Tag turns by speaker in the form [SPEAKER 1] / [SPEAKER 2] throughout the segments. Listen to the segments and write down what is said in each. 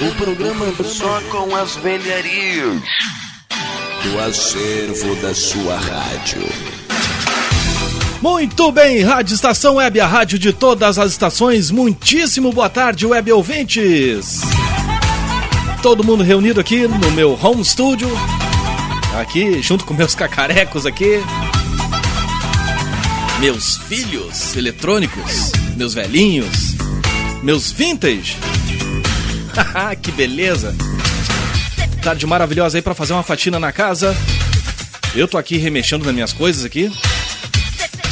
[SPEAKER 1] O programa só com as velharias do acervo da sua rádio.
[SPEAKER 2] Muito bem, Rádio Estação Web, a rádio de todas as estações. Muitíssimo boa tarde, web ouvintes. Todo mundo reunido aqui no meu home studio. Aqui, junto com meus cacarecos aqui. Meus filhos eletrônicos, meus velhinhos, meus vintage. que beleza! Tarde maravilhosa aí para fazer uma fatina na casa. Eu tô aqui remexendo nas minhas coisas aqui.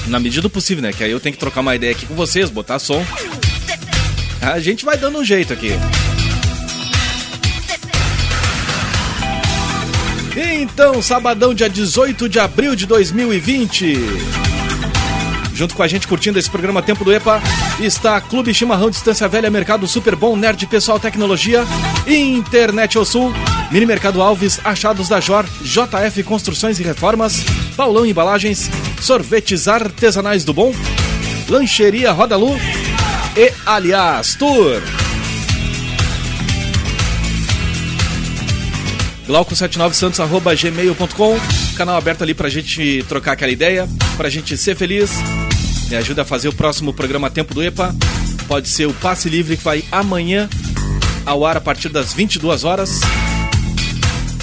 [SPEAKER 2] Na medida do possível, né? Que aí eu tenho que trocar uma ideia aqui com vocês, botar som. A gente vai dando um jeito aqui. Então, sabadão, dia 18 de abril de 2020. Junto com a gente curtindo esse programa Tempo do EPA, está Clube Chimarrão Distância Velha, Mercado Super Bom, Nerd Pessoal Tecnologia, Internet ao Sul, Mini Mercado Alves, Achados da Jor, JF Construções e Reformas, Paulão Embalagens, Sorvetes Artesanais do Bom, Lancheria Rodalu e Aliás Tour. Glauco79santos.gmail.com Canal aberto ali pra gente trocar aquela ideia, pra gente ser feliz me ajuda a fazer o próximo programa Tempo do EPA. Pode ser o Passe Livre que vai amanhã ao ar a partir das 22 horas.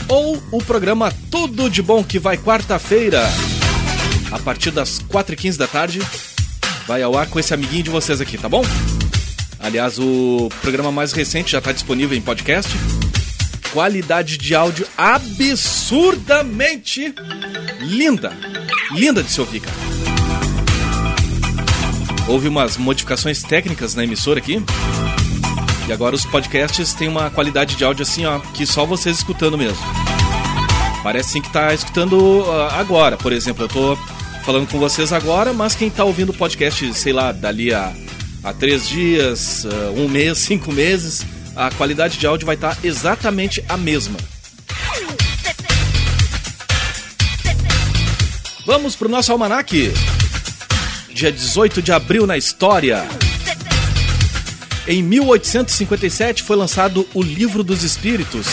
[SPEAKER 2] Ou o programa Tudo de Bom que vai quarta-feira a partir das 4h15 da tarde. Vai ao ar com esse amiguinho de vocês aqui, tá bom? Aliás, o programa mais recente já está disponível em podcast. Qualidade de áudio absurdamente linda. Linda de se ouvir, cara. Houve umas modificações técnicas na emissora aqui. E agora os podcasts têm uma qualidade de áudio assim, ó, que só vocês escutando mesmo. Parece sim que tá escutando uh, agora, por exemplo, eu tô falando com vocês agora, mas quem tá ouvindo o podcast, sei lá, dali a, a três dias, uh, um mês, cinco meses, a qualidade de áudio vai estar tá exatamente a mesma. Vamos pro nosso almanaque dia 18 de abril na história. Em 1857 foi lançado o Livro dos Espíritos,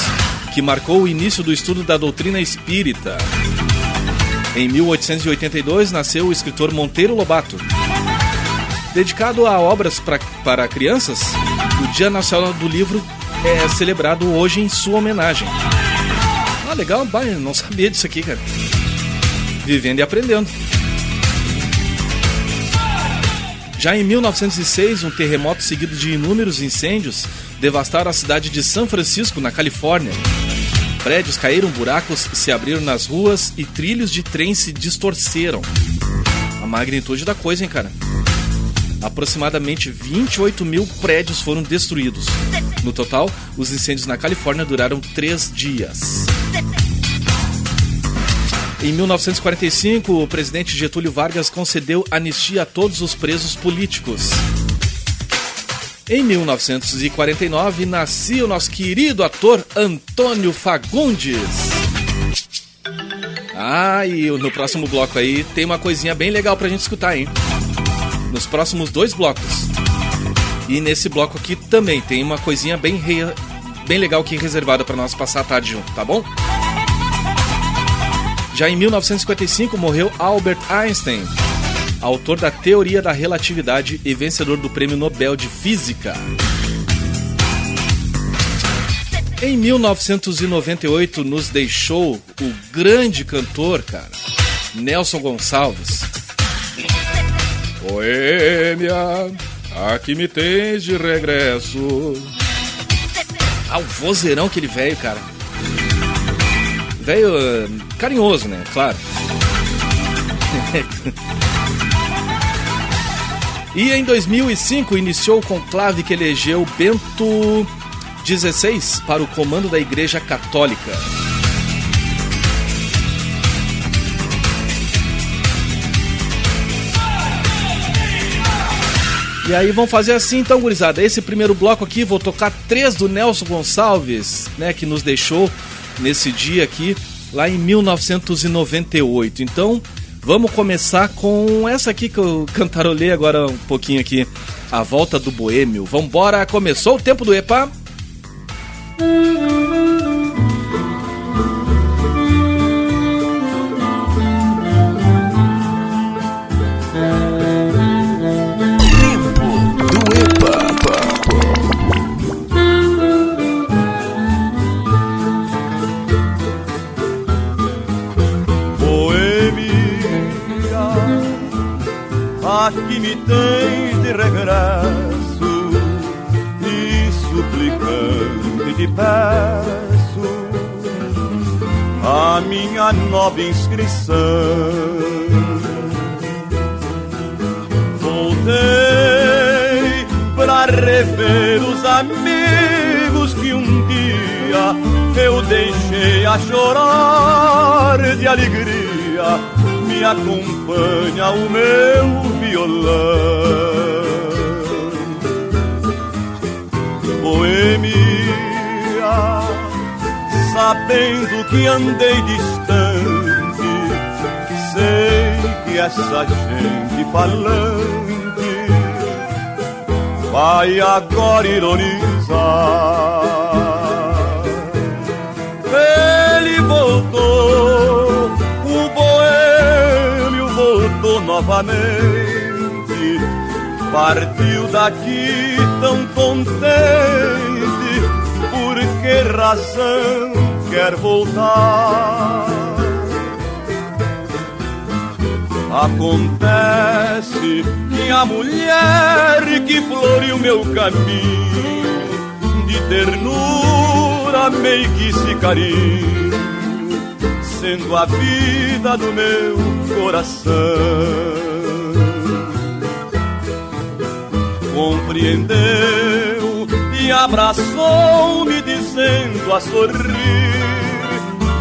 [SPEAKER 2] que marcou o início do estudo da doutrina espírita. Em 1882 nasceu o escritor Monteiro Lobato. Dedicado a obras pra, para crianças, o Dia Nacional do Livro é celebrado hoje em sua homenagem. Ah, legal, bah, não sabia disso aqui, cara. Vivendo e aprendendo. Já em 1906, um terremoto seguido de inúmeros incêndios devastaram a cidade de São Francisco, na Califórnia. Prédios caíram, buracos se abriram nas ruas e trilhos de trem se distorceram. A magnitude da coisa, hein, cara? Aproximadamente 28 mil prédios foram destruídos. No total, os incêndios na Califórnia duraram três dias. Em 1945, o presidente Getúlio Vargas concedeu anistia a todos os presos políticos. Em 1949, nascia o nosso querido ator Antônio Fagundes. Ah, e no próximo bloco aí tem uma coisinha bem legal pra gente escutar, hein? Nos próximos dois blocos. E nesse bloco aqui também tem uma coisinha bem, re... bem legal aqui reservada para nós passar a tarde junto, tá bom? Já em 1955 morreu Albert Einstein, autor da teoria da relatividade e vencedor do Prêmio Nobel de Física. Em 1998 nos deixou o grande cantor, cara, Nelson Gonçalves. Boêmia, aqui me tens de regresso. Ah, o vozeirão que ele veio, cara velho eh, carinhoso, né? Claro. e em 2005 iniciou o conclave que elegeu Bento XVI para o comando da Igreja Católica. E aí vamos fazer assim então, gurizada. Esse primeiro bloco aqui, vou tocar três do Nelson Gonçalves, né, que nos deixou nesse dia aqui, lá em 1998. Então, vamos começar com essa aqui que eu cantarolei agora um pouquinho aqui, A Volta do Boêmio. Vambora, começou o tempo do EPA.
[SPEAKER 3] Aqui me tens de regresso e suplicante te peço a minha nova inscrição. Voltei para rever os amigos que um dia eu deixei a chorar de alegria. Me acompanha o meu violão. Boêmia, sabendo que andei distante, sei que essa gente falante vai agora ironizar. Novamente. Partiu daqui tão contente, por que razão quer voltar? Acontece que a mulher que floriu meu caminho, de ternura, meiguice e carinho, sendo a vida do meu coração. compreendeu e abraçou-me dizendo a sorrir: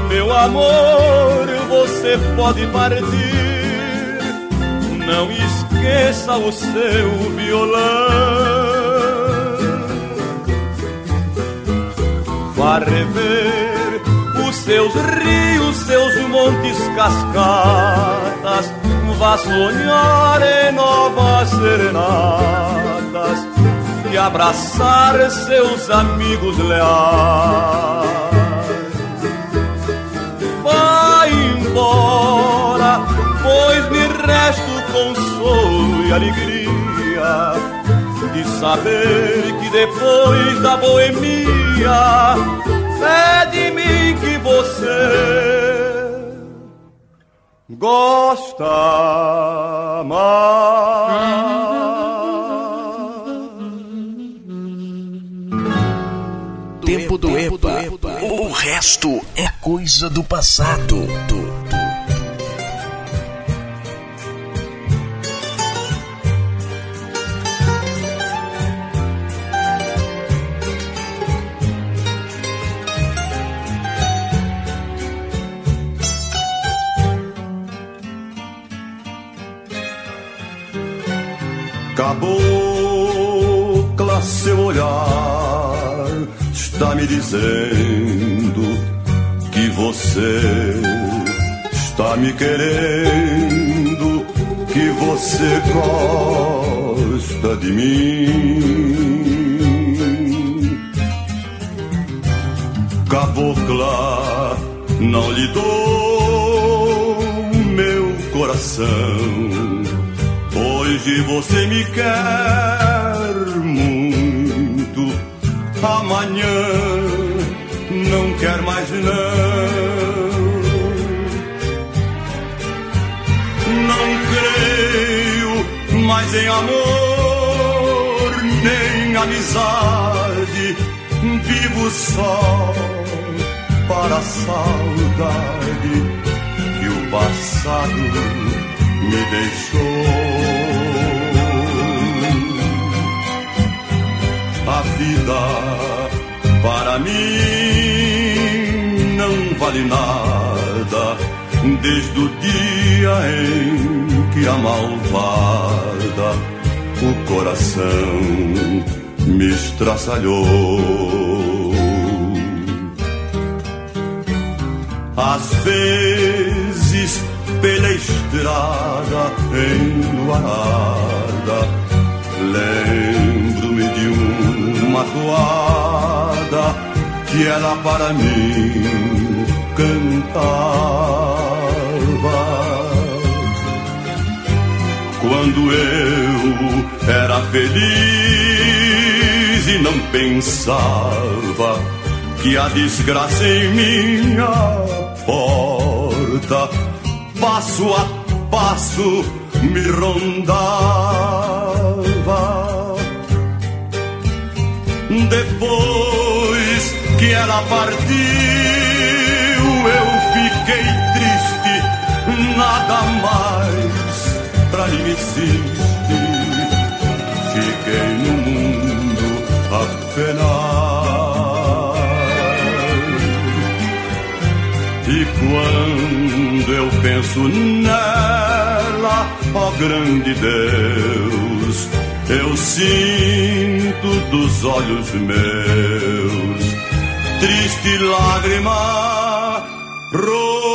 [SPEAKER 3] Meu amor, você pode partir, não esqueça o seu violão. Vá rever seus rios, seus montes, cascatas, vá sonhar em novas serenatas e abraçar seus amigos leais. Vai embora, pois me resta o consolo e alegria de saber que depois da boemia é de mim você gosta mais.
[SPEAKER 1] tempo do EPA. O resto é coisa do passado.
[SPEAKER 3] Cabocla, seu olhar está me dizendo que você está me querendo, que você gosta de mim. Cabocla, não lhe dou meu coração. Hoje você me quer muito amanhã não quer mais não. Não creio mais em amor nem amizade. Vivo só para a saudade que o passado me deixou. A vida para mim não vale nada desde o dia em que a malvada o coração me estraçalhou. Às vezes pela estrada enluarada, lembro-me de uma toada que ela para mim cantava. Quando eu era feliz e não pensava que a desgraça em minha porta, passo a passo, me rondava. Depois que ela partiu, eu fiquei triste, nada mais pra mim existe. Eu penso nela, ó grande Deus, eu sinto dos olhos meus triste lágrima rolar.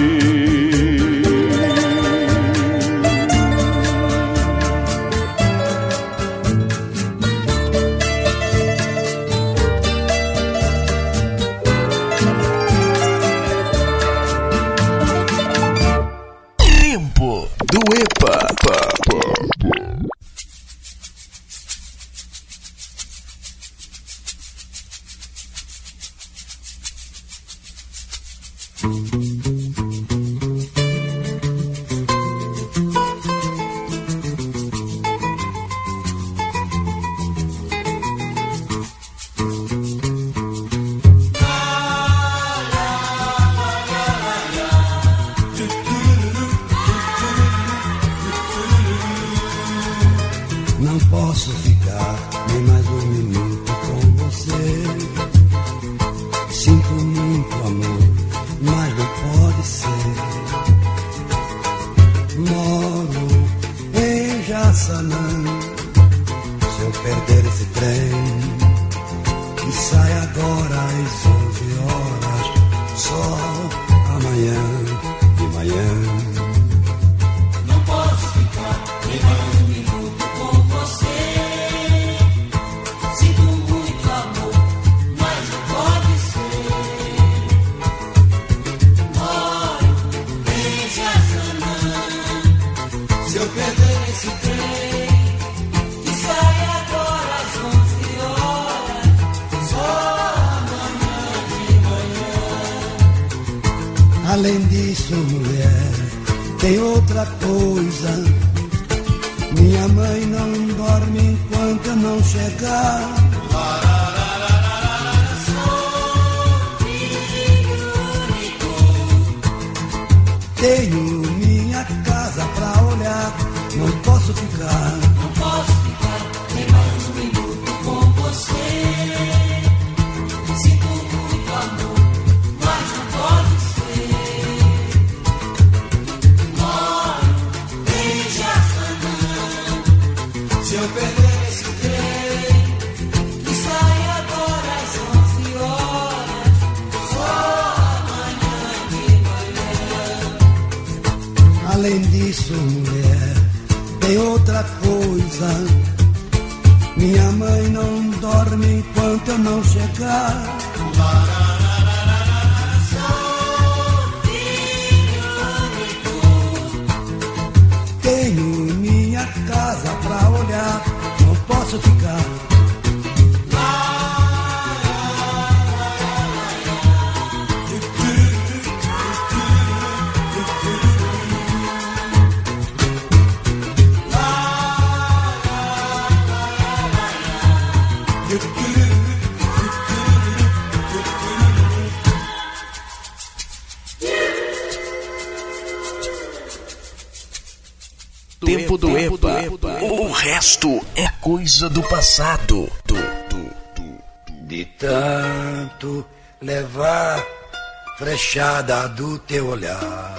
[SPEAKER 1] coisa do passado.
[SPEAKER 4] tu, tu, tu,
[SPEAKER 5] De tanto levar frechada do teu olhar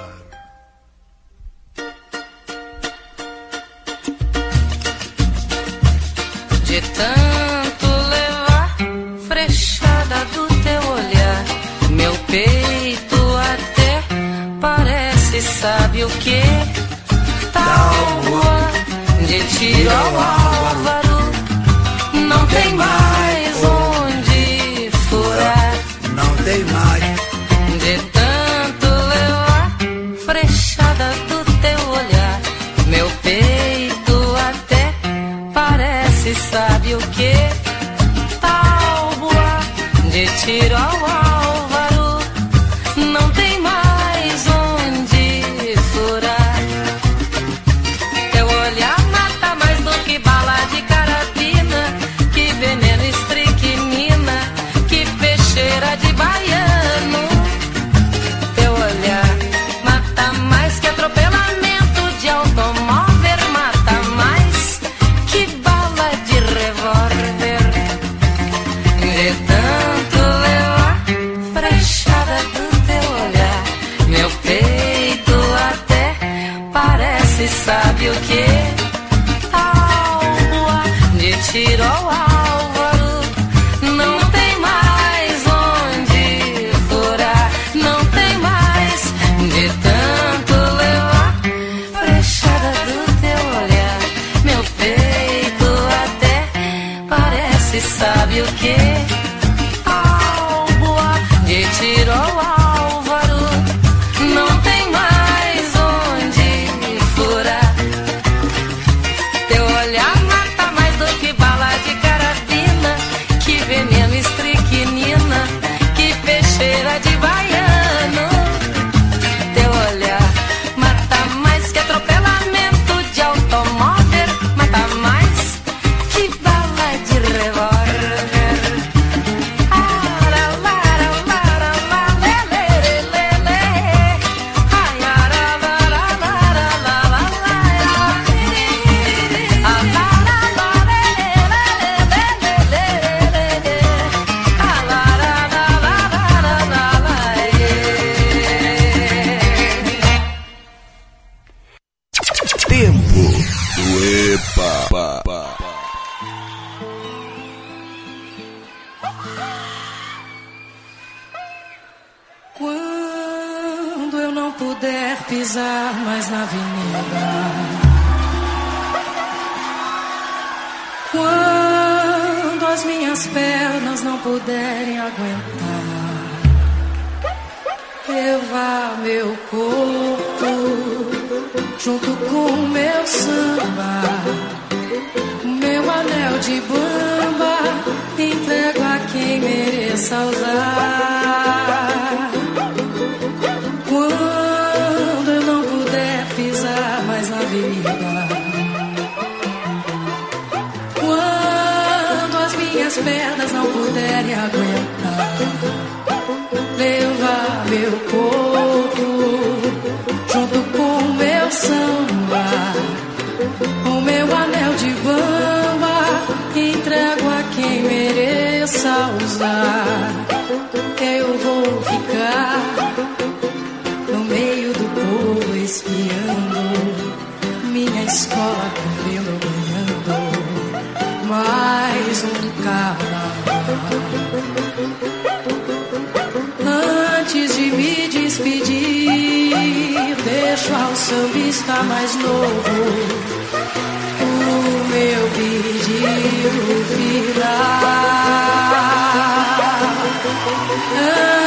[SPEAKER 6] pelo.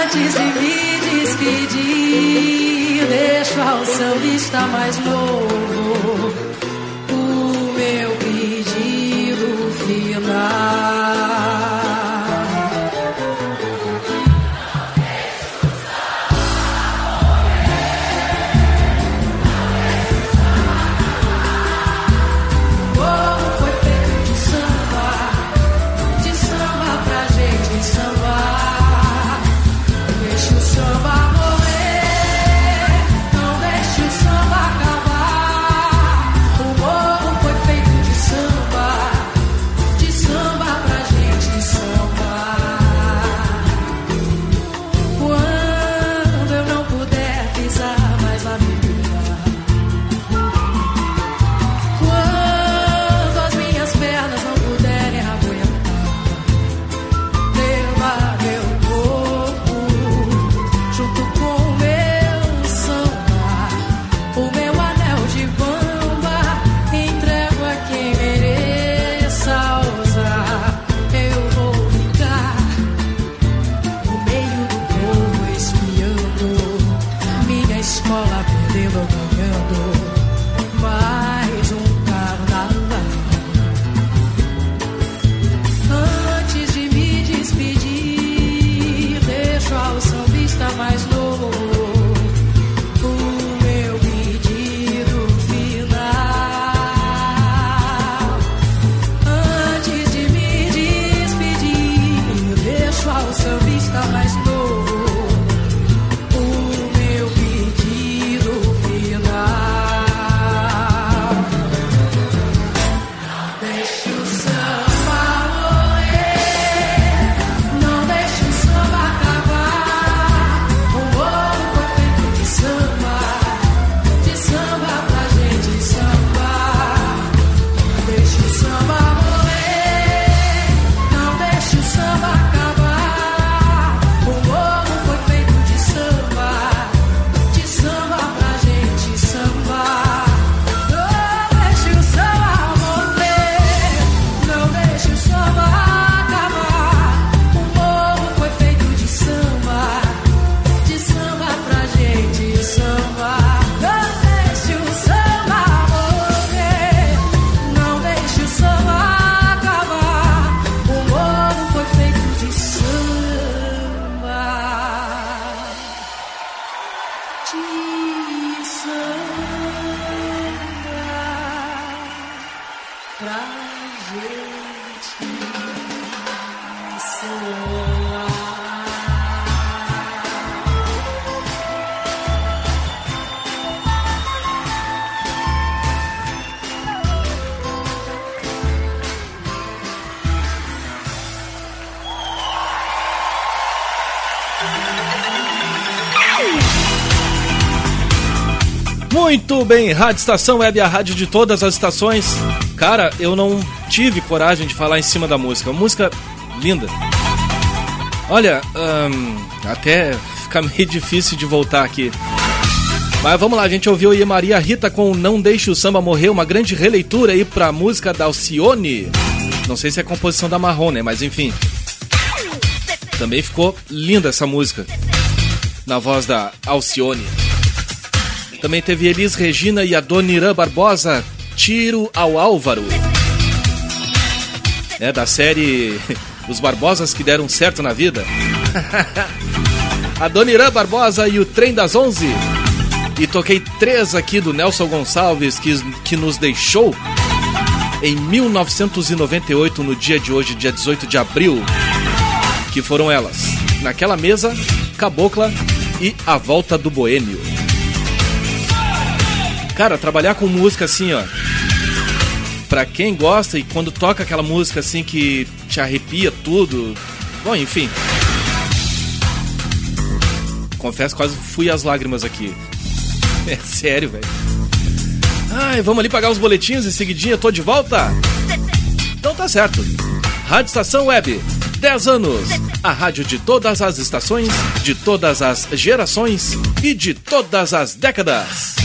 [SPEAKER 6] Antes de me despedir, deixo ao seu vista mais longe.
[SPEAKER 2] Muito bem, Rádio Estação Web, a rádio de todas as estações. Cara, eu não tive coragem de falar em cima da música. Música linda. Olha, hum, até fica meio difícil de voltar aqui. Mas vamos lá, a gente ouviu aí Maria Rita com Não Deixe o Samba Morrer, uma grande releitura aí pra música da Alcione. Não sei se é composição da Marrone. Né, mas enfim. Também ficou linda essa música. Na voz da Alcione. Também teve Elis Regina e a Dona Irã Barbosa, Tiro ao Álvaro. É da série Os Barbosas que deram certo na vida. a Dona Irã Barbosa e o Trem das Onze. E toquei três aqui do Nelson Gonçalves, que, que nos deixou em 1998, no dia de hoje, dia 18 de abril. Que foram elas: Naquela Mesa, Cabocla e A Volta do Boêmio. Cara, trabalhar com música assim, ó. Pra quem gosta e quando toca aquela música assim que te arrepia tudo. Bom, enfim. Confesso, quase fui às lágrimas aqui. É sério, velho. Ai, vamos ali pagar os boletins e seguidinha, tô de volta? Então tá certo. Rádio Estação Web, 10 anos. A rádio de todas as estações, de todas as gerações e de todas as décadas.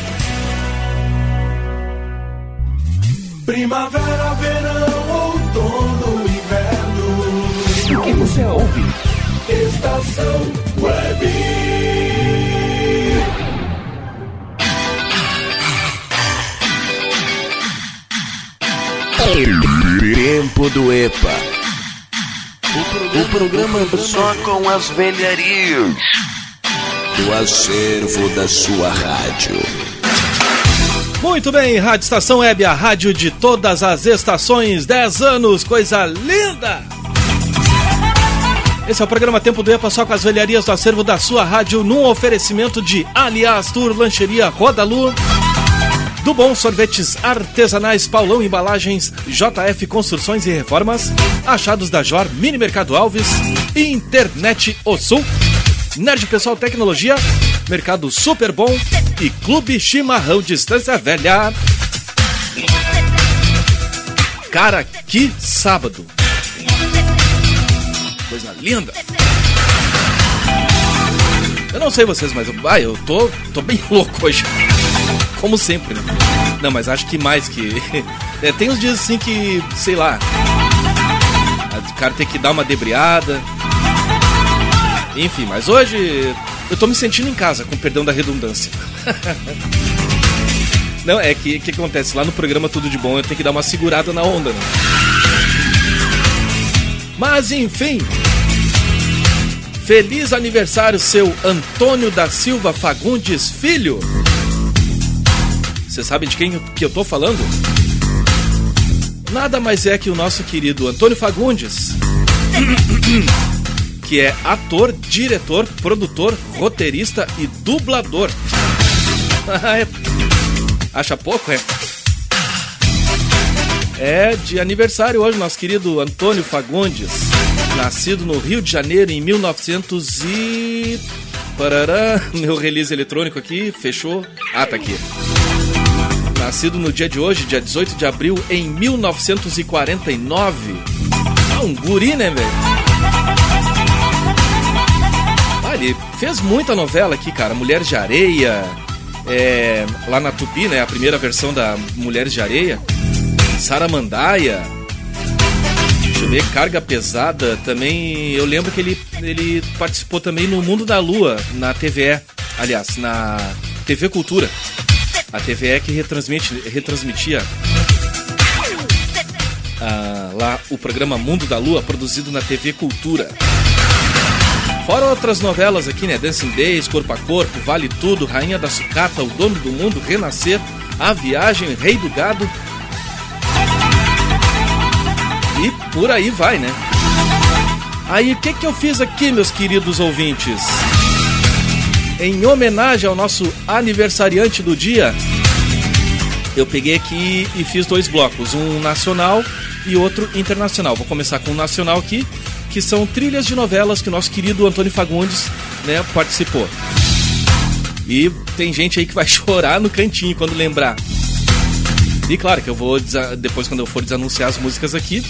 [SPEAKER 7] Primavera, verão, outono, inverno.
[SPEAKER 8] O que você ouve?
[SPEAKER 7] Estação Web.
[SPEAKER 1] Tempo do EPA. O programa só com as velharias do acervo da sua rádio.
[SPEAKER 2] Muito bem, Rádio Estação Web, a rádio de todas as estações, 10 anos, coisa linda! Esse é o programa Tempo do EPA, só com as velharias do acervo da sua rádio, num oferecimento de Aliás Tour Lancheria Rodalu, do Bom Sorvetes Artesanais Paulão Embalagens, JF Construções e Reformas, Achados da Jor, Mini Mercado Alves, Internet O Sul, Nerd Pessoal Tecnologia, Mercado Super Bom e Clube Chimarrão Distância Velha. Cara, que sábado! Coisa linda! Eu não sei vocês, mas eu, ah, eu tô, tô bem louco hoje. Como sempre, né? Não, mas acho que mais que. É, tem uns dias assim que, sei lá. O cara tem que dar uma debriada. Enfim, mas hoje eu tô me sentindo em casa, com perdão da redundância. Não, é que que acontece? Lá no programa Tudo de Bom eu tenho que dar uma segurada na onda, né? Mas enfim. Feliz aniversário, seu Antônio da Silva Fagundes Filho. Você sabe de quem que eu tô falando? Nada mais é que o nosso querido Antônio Fagundes, que é ator, diretor, produtor, roteirista e dublador. É. Acha pouco, é? É de aniversário hoje, nosso querido Antônio Fagundes, nascido no Rio de Janeiro em 1900 e... Parará, meu release eletrônico aqui, fechou. Ah, tá aqui. Nascido no dia de hoje, dia 18 de abril, em 1949. Ah, um guri, né, velho? Ele fez muita novela aqui, cara. Mulheres de Areia, é, lá na Tupi, né? A primeira versão da Mulheres de Areia. Saramandaia. Deixa eu ver, Carga Pesada. Também, eu lembro que ele, ele participou também no Mundo da Lua, na TVE. Aliás, na TV Cultura. A TVE que retransmite, retransmitia ah, lá o programa Mundo da Lua, produzido na TV Cultura. Fora outras novelas aqui, né? Dancing Days, Corpo a Corpo, Vale Tudo, Rainha da Sucata, O Dono do Mundo, Renascer, A Viagem, Rei do Gado. E por aí vai, né? Aí o que, que eu fiz aqui, meus queridos ouvintes? Em homenagem ao nosso aniversariante do dia, eu peguei aqui e fiz dois blocos, um nacional e outro internacional. Vou começar com o nacional aqui, que são trilhas de novelas que o nosso querido Antônio Fagundes né, participou. E tem gente aí que vai chorar no cantinho quando lembrar. E claro que eu vou, depois quando eu for desanunciar as músicas aqui,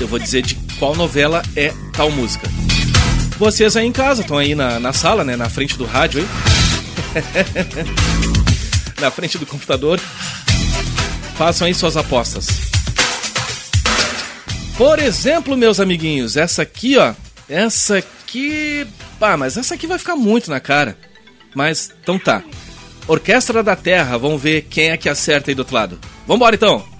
[SPEAKER 2] eu vou dizer de qual novela é tal música. Vocês aí em casa, estão aí na, na sala, né, na frente do rádio aí. na frente do computador. Façam aí suas apostas. Por exemplo, meus amiguinhos, essa aqui, ó. Essa aqui. Ah, mas essa aqui vai ficar muito na cara. Mas, então tá. Orquestra da Terra, vamos ver quem é que acerta aí do outro lado. Vambora então!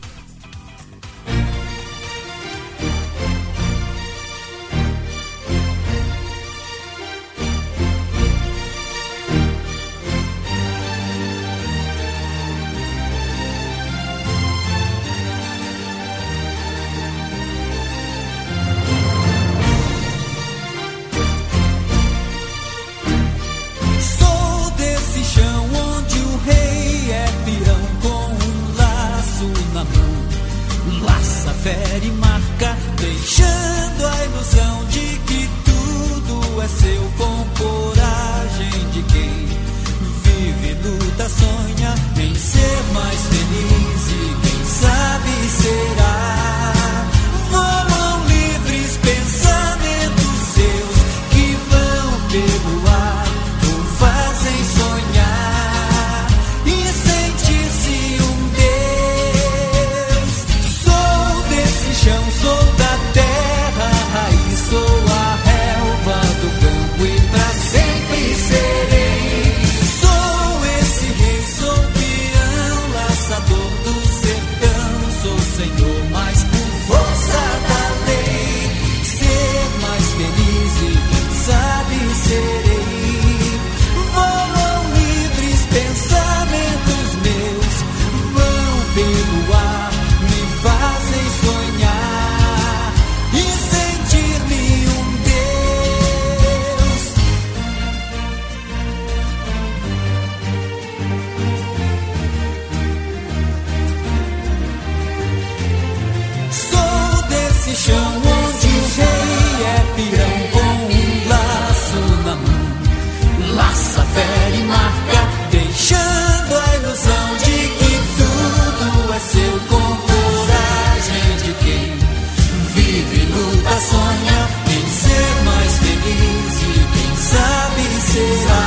[SPEAKER 7] Sonha em ser mais feliz e quem sabe será.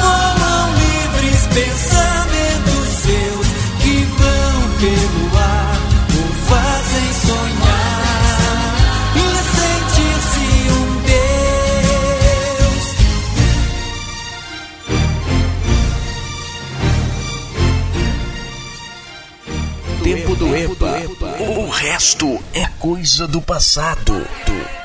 [SPEAKER 7] Voam livres pensamentos seus que vão pelo ar o fazem sonhar e sentir-se um
[SPEAKER 9] Deus.
[SPEAKER 1] Tempo do EPA. O resto é coisa do passado.
[SPEAKER 10] Abra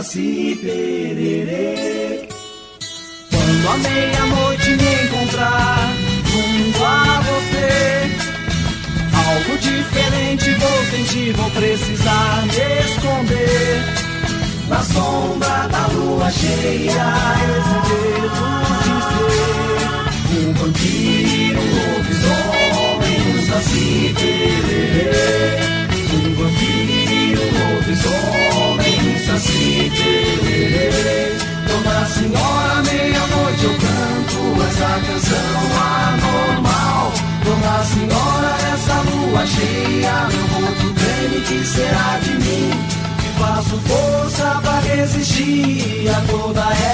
[SPEAKER 11] Mississippi. energia toda é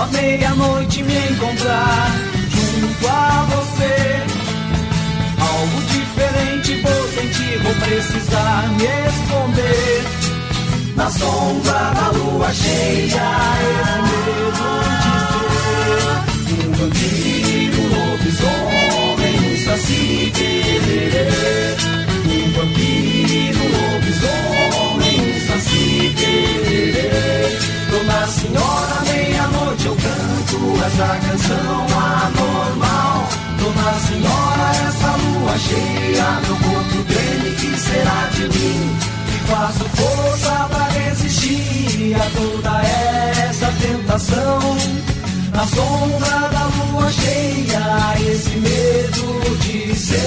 [SPEAKER 11] Só meia-noite me encontrar junto a você. Algo diferente vou sentir, vou precisar me esconder. Na sombra da lua cheia, esse medo de ser um vampiro, um lobisomem, um saci tererê. Um vampiro, um lobisomem, um saci tererê. Dona Senhora essa canção é anormal. Dona Senhora, essa lua cheia, meu corpo dele que será de mim? E faço força pra resistir a toda essa tentação. Na sombra da lua cheia, esse medo de ser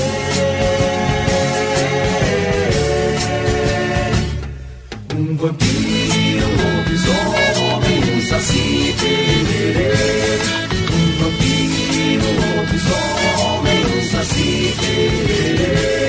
[SPEAKER 11] um vampiro.
[SPEAKER 9] lobisomens da
[SPEAKER 12] assim. cidade.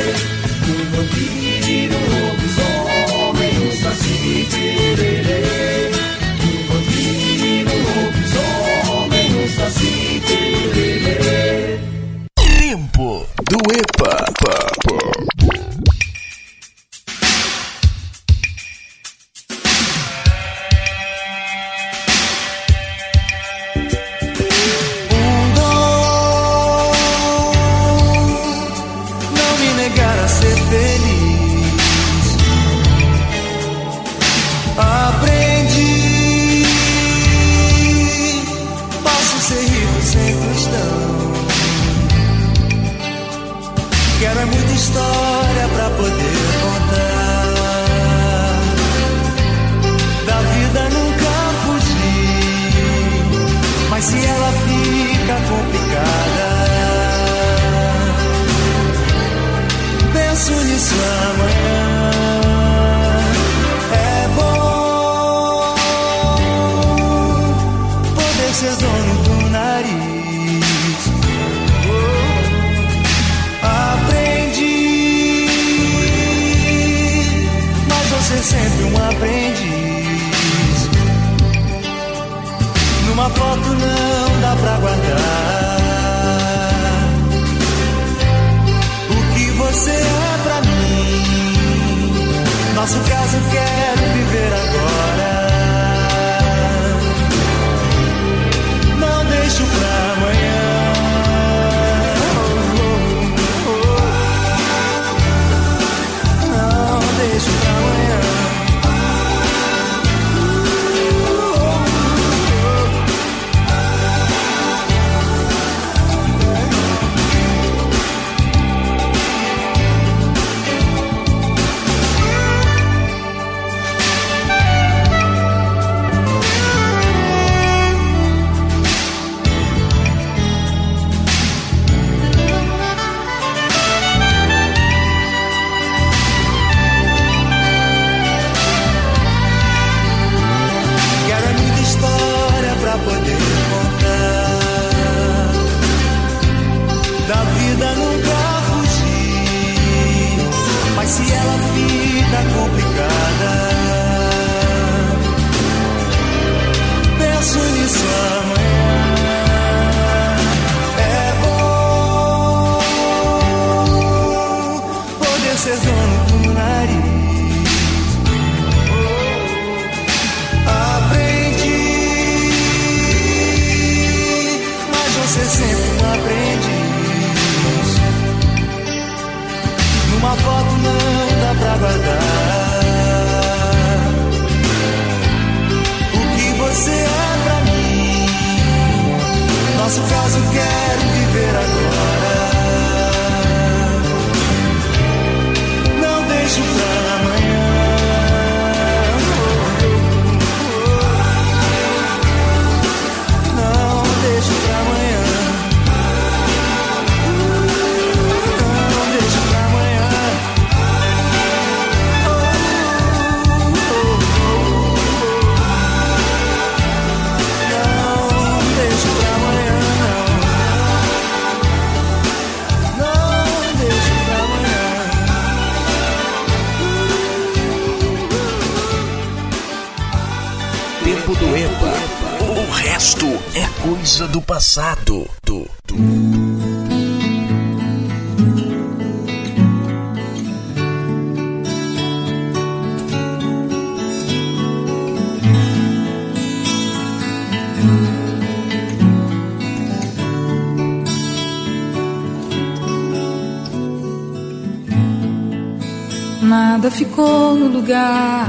[SPEAKER 12] Lugar.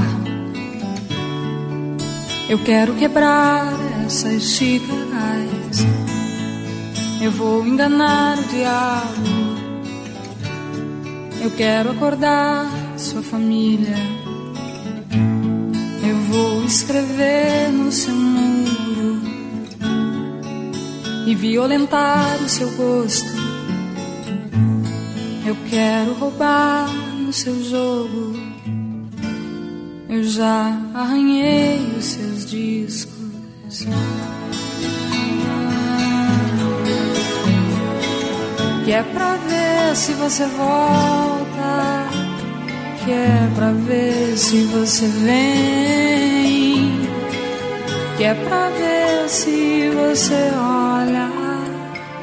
[SPEAKER 12] Eu quero quebrar essas xícaras. Eu vou enganar o diabo. Eu quero acordar sua família. Eu vou escrever no seu muro e violentar o seu gosto. Eu quero roubar no seu jogo. Já arranhei os seus discos. Que é pra ver se você volta. Que é pra ver se você vem. Que é pra ver se você olha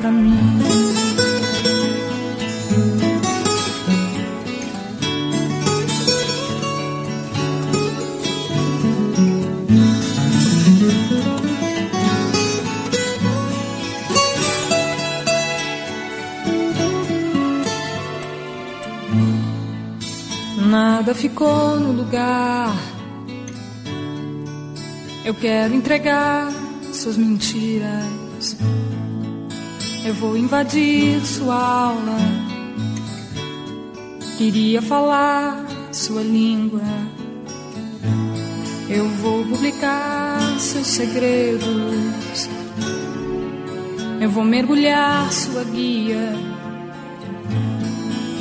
[SPEAKER 12] pra mim. No lugar. Eu quero entregar suas mentiras. Eu vou invadir sua aula. Queria falar sua língua. Eu vou publicar seus segredos. Eu vou mergulhar sua guia.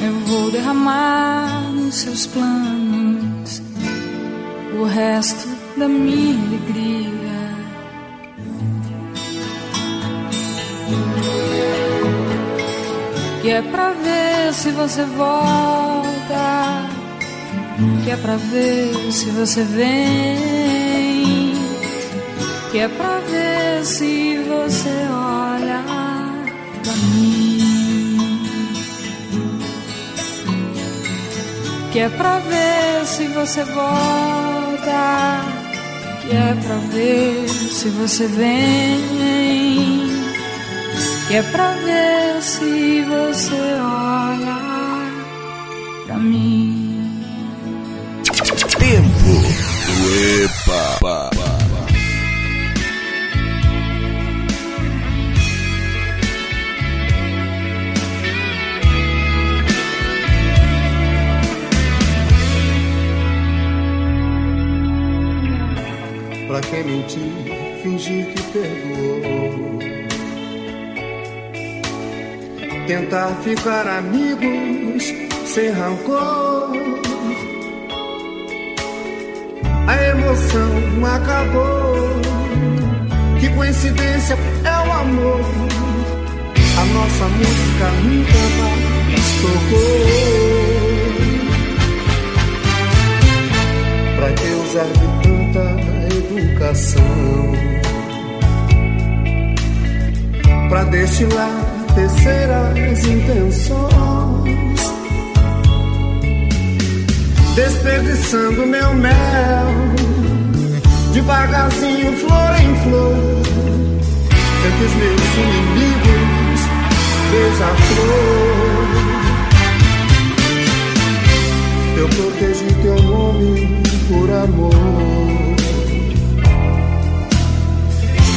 [SPEAKER 12] Eu vou derramar seus planos o resto da minha alegria. Que é pra ver se você volta. Que é pra ver se você vem. Que é pra ver se você olha pra mim. Que é pra ver se você volta. Que é pra ver se você vem. Que é pra ver se você olha pra mim.
[SPEAKER 1] Tempo do EPA.
[SPEAKER 13] Quem mentir, fingir que perdoou. Tentar ficar amigos sem rancor. A emoção acabou. Que coincidência é o amor. A nossa música nunca mais tocou. Pra que usar de educação? Pra destilar terceiras intenções, desperdiçando meu mel, devagarzinho, flor em flor, entre os meus inimigos, beija-flor. Eu protegi teu nome por amor.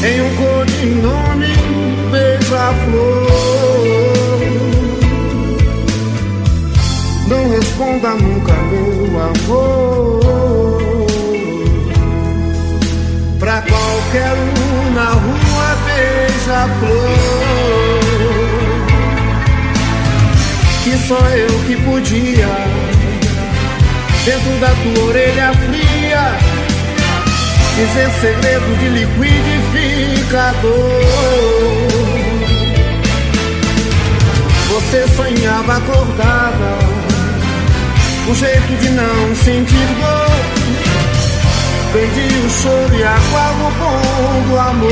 [SPEAKER 13] Em um codinome, beija-flor. Não responda nunca, meu amor. Pra qualquer um na rua, beija-flor. Que só eu que podia dentro da tua orelha fria, dizer segredo de liquidificador. Você sonhava acordada, um jeito de não sentir dor, Prendi o choro e aguardo o bom do amor.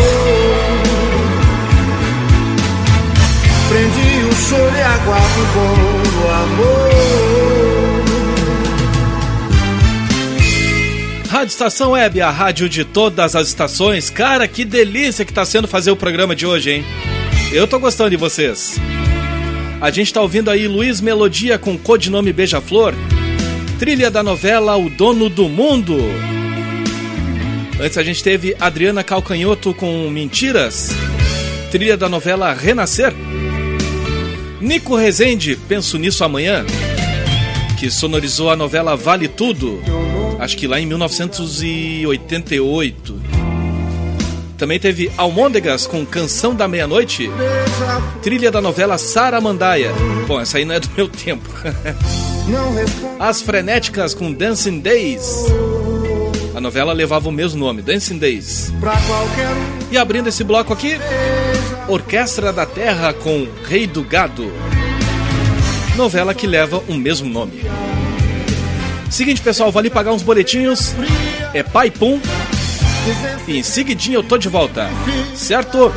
[SPEAKER 13] Prendi o choro e aguardo o bom do amor.
[SPEAKER 2] Rádio Estação Web, a rádio de todas as estações. Cara, que delícia que tá sendo fazer o programa de hoje, hein? Eu tô gostando de vocês. A gente tá ouvindo aí Luiz Melodia com codinome Beija-Flor. Trilha da novela O Dono do Mundo. Antes a gente teve Adriana Calcanhoto com Mentiras. Trilha da novela Renascer. Nico Rezende, Penso Nisso Amanhã. Que sonorizou a novela Vale Tudo. Acho que lá em 1988. Também teve Almôndegas com Canção da Meia-Noite. Trilha da novela Saramandaia. Bom, essa aí não é do meu tempo. As Frenéticas com Dancing Days. A novela levava o mesmo nome, Dancing Days. E abrindo esse bloco aqui, Orquestra da Terra com Rei do Gado. Novela que leva o mesmo nome. Seguinte, pessoal, vou ali pagar uns boletinhos. É pai pum. E em seguidinho eu tô de volta. Certo?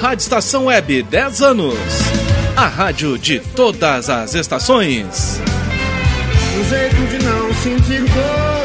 [SPEAKER 2] Rádio Estação Web, 10 anos. A rádio de todas as estações.
[SPEAKER 13] Jeito de não sentir dor.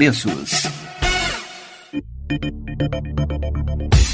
[SPEAKER 8] preços.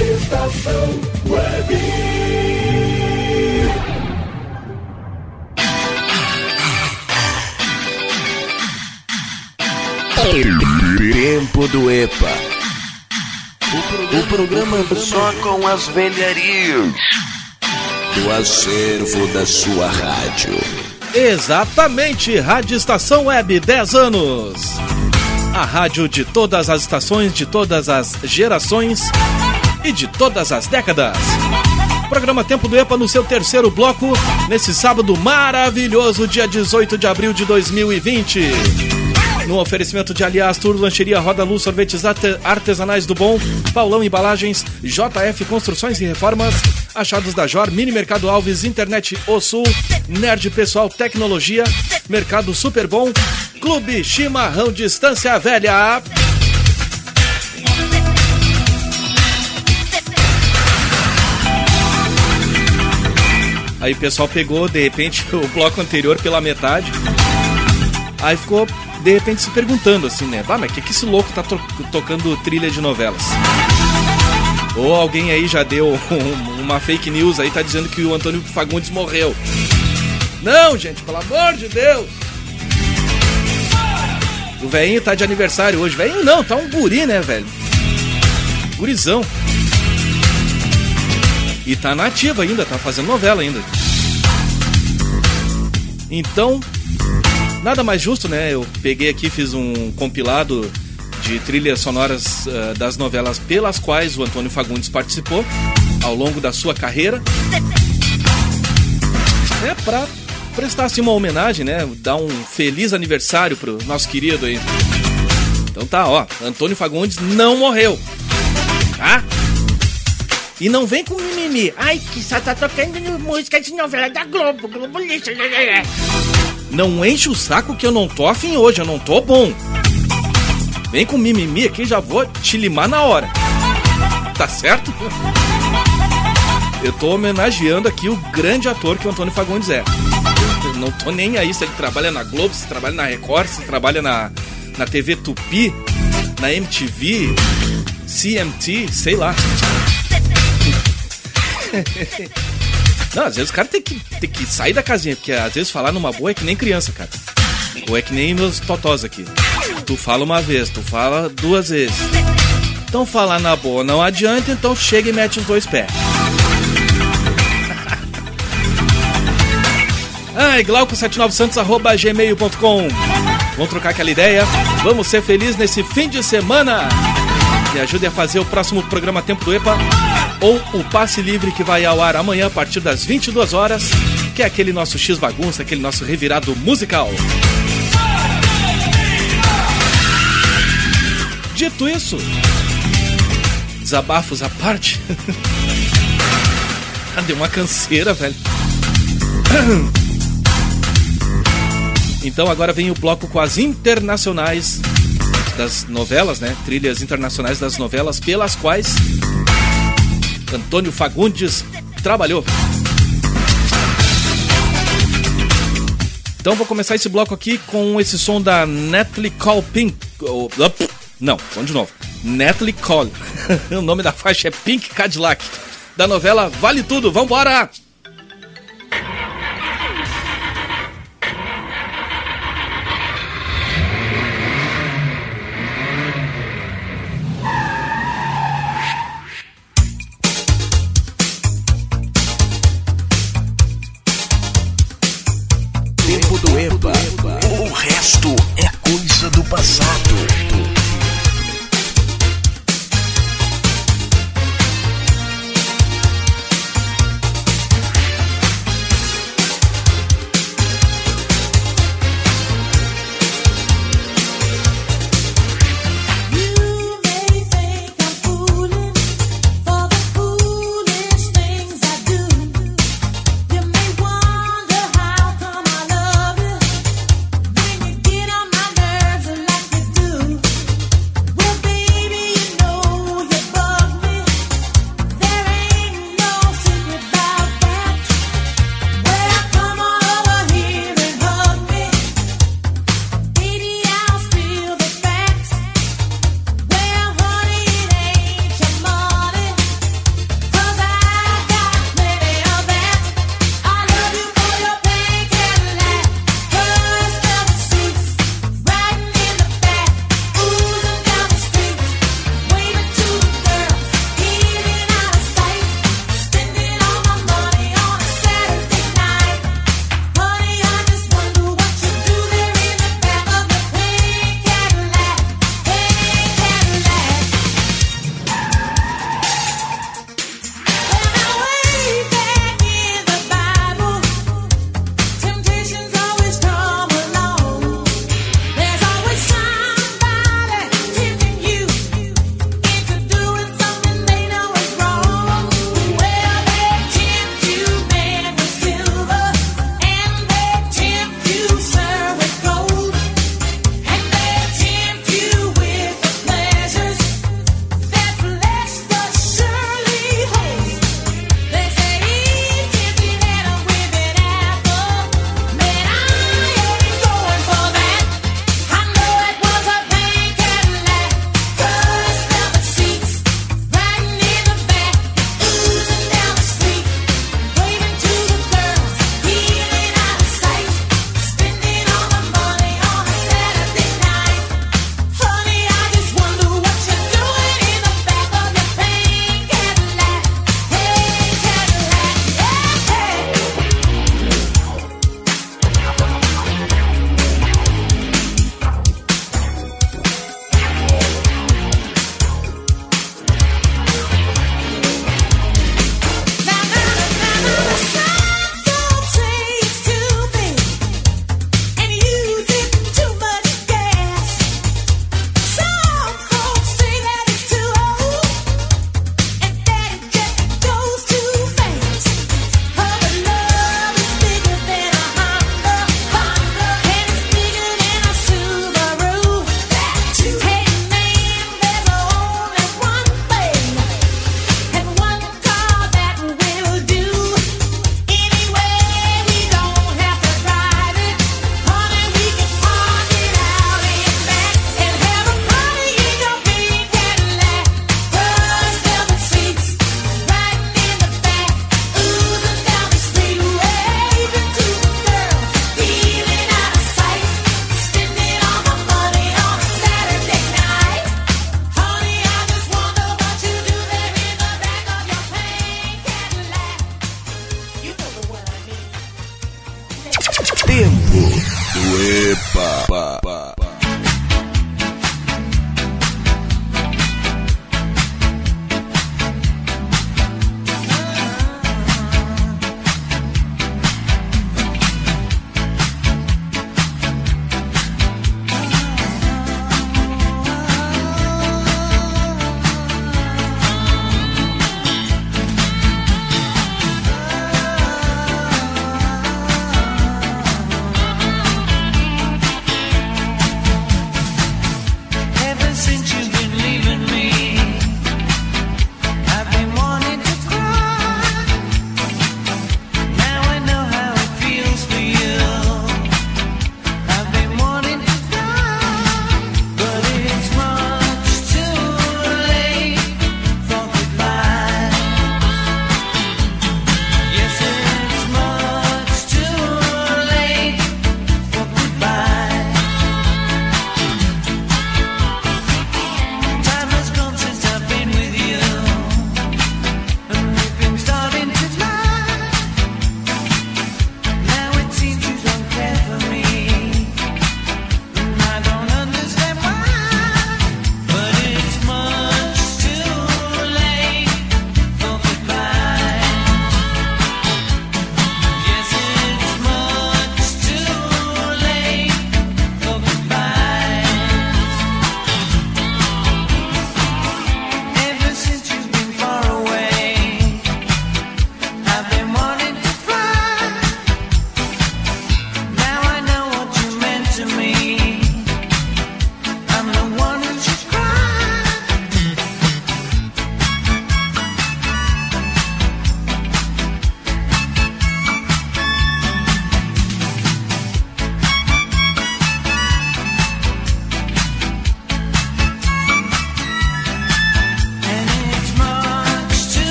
[SPEAKER 9] Estação Web.
[SPEAKER 1] Tempo do EPA. O programa só com as velharias do acervo da sua rádio.
[SPEAKER 2] Exatamente, Rádio Estação Web 10 anos. A rádio de todas as estações, de todas as gerações e de todas as décadas. Programa Tempo do EPA no seu terceiro bloco, nesse sábado maravilhoso, dia 18 de abril de 2020. No oferecimento de Aliás Tour, Lancheria Roda Luz, Sorvetes arte- Artesanais do Bom, Paulão Embalagens, JF Construções e Reformas, Achados da Jor, Mini Mercado Alves, Internet O Sul, Nerd Pessoal Tecnologia, Mercado Super Bom, Clube Chimarrão Distância Velha. Aí o pessoal pegou, de repente, o bloco anterior pela metade. Aí ficou, de repente, se perguntando assim, né? Ah, mas que que esse louco tá to- tocando trilha de novelas? Ou alguém aí já deu um- uma fake news aí, tá dizendo que o Antônio Fagundes morreu. Não, gente, pelo amor de Deus! O velhinho tá de aniversário hoje. Velhinho não, tá um guri, né, velho? Gurizão. E tá nativa ainda, tá fazendo novela ainda. Então, nada mais justo, né? Eu peguei aqui, fiz um compilado de trilhas sonoras ah, das novelas pelas quais o Antônio Fagundes participou ao longo da sua carreira. É pra prestar assim uma homenagem, né? Dar um feliz aniversário pro nosso querido aí. Então tá, ó, Antônio Fagundes não morreu. Tá? E não vem com mimimi. Ai, que só tá tocando música de novela da Globo, Globo lixo. Não enche o saco que eu não tô afim hoje, eu não tô bom. Vem com mimimi aqui, já vou te limar na hora. Tá certo? Eu tô homenageando aqui o grande ator que o Antônio Fagundes é. Eu não tô nem aí se ele trabalha na Globo, se trabalha na Record, se trabalha na, na TV Tupi, na MTV, CMT, sei lá. Não, às vezes o cara tem que, tem que sair da casinha, porque às vezes falar numa boa é que nem criança, cara. Ou é que nem meus totós aqui. Tu fala uma vez, tu fala duas vezes. Então falar na boa não adianta, então chega e mete os dois pés. Ai, glauco79santos.gmail.com Vamos trocar aquela ideia. Vamos ser felizes nesse fim de semana. Me ajude a fazer o próximo programa Tempo do EPA ou o Passe Livre que vai ao ar amanhã a partir das 22 horas, que é aquele nosso X bagunça, aquele nosso revirado musical. Dito isso, desabafos à parte. Ah, Deu uma canseira, velho. Então agora vem o bloco com as internacionais das novelas, né? Trilhas internacionais das novelas pelas quais Antônio Fagundes trabalhou. Então vou começar esse bloco aqui com esse som da Natalie Cole Pink. oh, Não, vamos de novo. Natalie Cole. o nome da faixa é Pink Cadillac. Da novela Vale Tudo. Vambora!
[SPEAKER 1] Tempo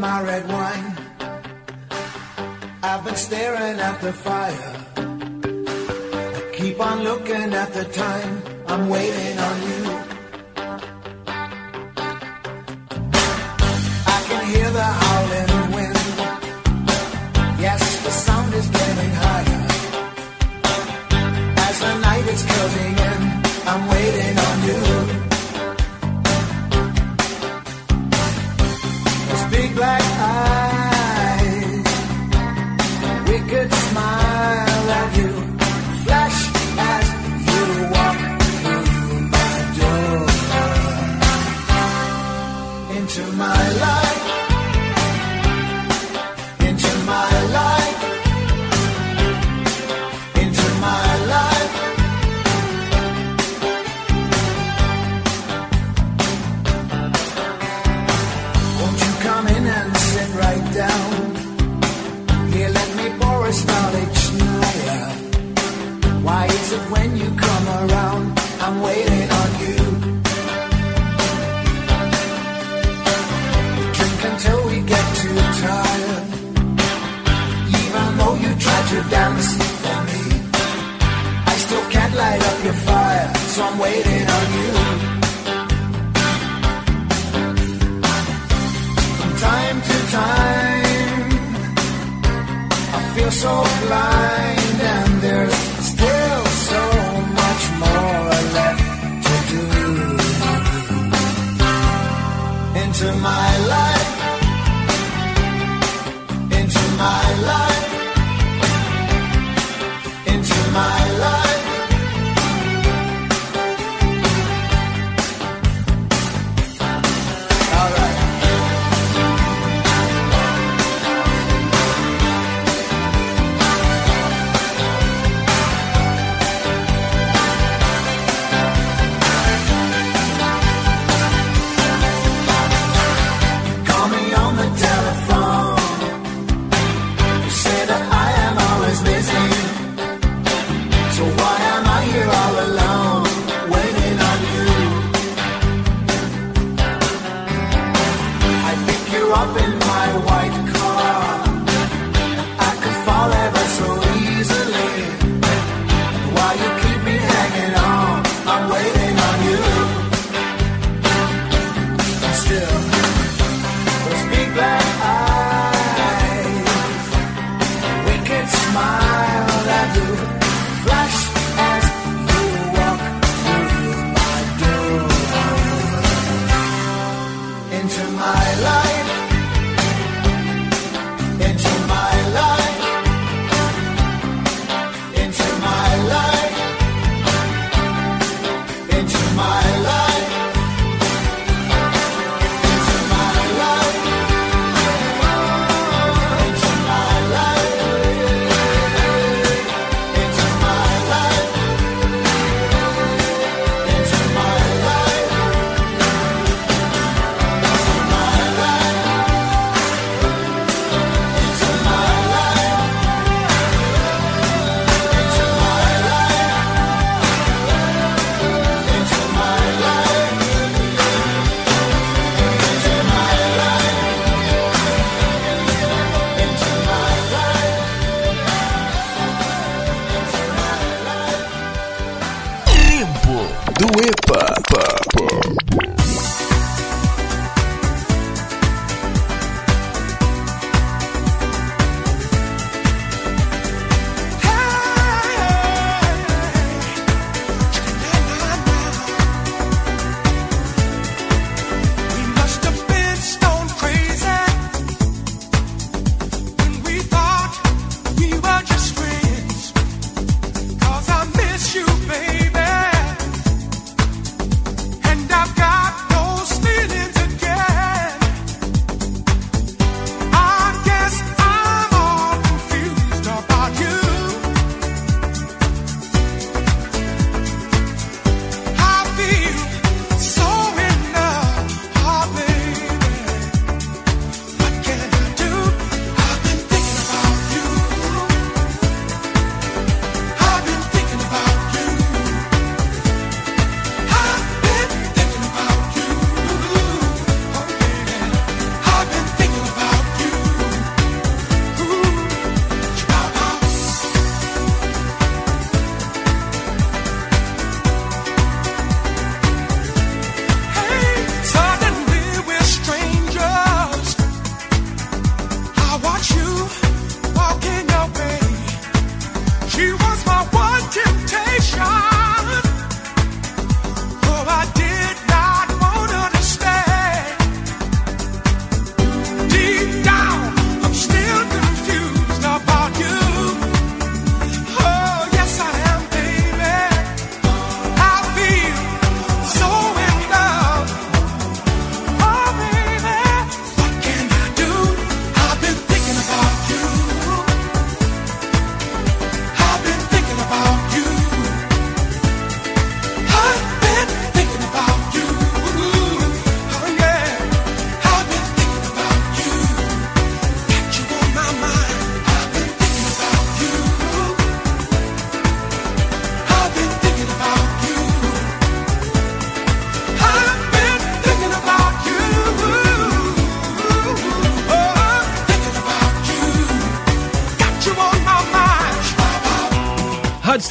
[SPEAKER 14] my
[SPEAKER 4] red wine. I've been staring at the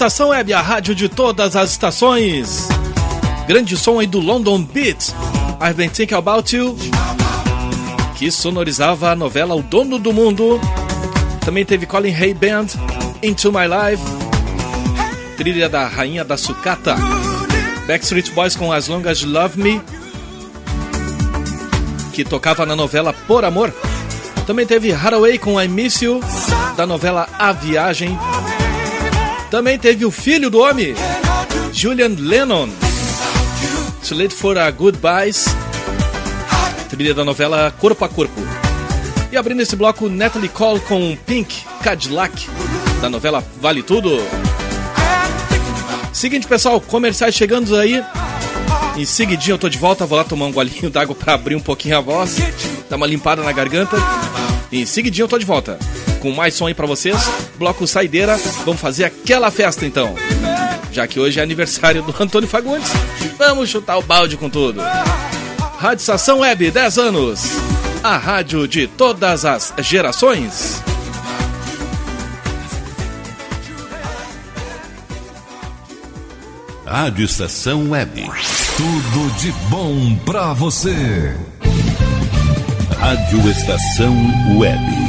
[SPEAKER 2] Estação Web, a rádio de todas as estações. Grande som aí do London Beat. I've been thinking about you. Que sonorizava a novela O Dono do Mundo. Também teve Colin Hay Band, Into My Life. Trilha da Rainha da Sucata. Backstreet Boys com As Long As You Love Me. Que tocava na novela Por Amor. Também teve Haraway com I Miss You, da novela A Viagem. Também teve o filho do homem, Julian Lennon. Too Late for a Goodbyes, trilha da novela Corpo a Corpo. E abrindo esse bloco, Natalie Cole com Pink Cadillac, da novela Vale Tudo. Seguinte, pessoal, comerciais chegando aí. Em seguidinho eu tô de volta, vou lá tomar um golinho d'água para abrir um pouquinho a voz, dar uma limpada na garganta. Em seguidinho eu tô de volta. Com mais som aí pra vocês, bloco Saideira, vamos fazer aquela festa então. Já que hoje é aniversário do Antônio Fagundes, vamos chutar o balde com tudo. Rádio Estação Web, 10 anos. A rádio de todas as gerações.
[SPEAKER 15] Rádio Estação Web. Tudo de bom pra você. Rádio Estação Web.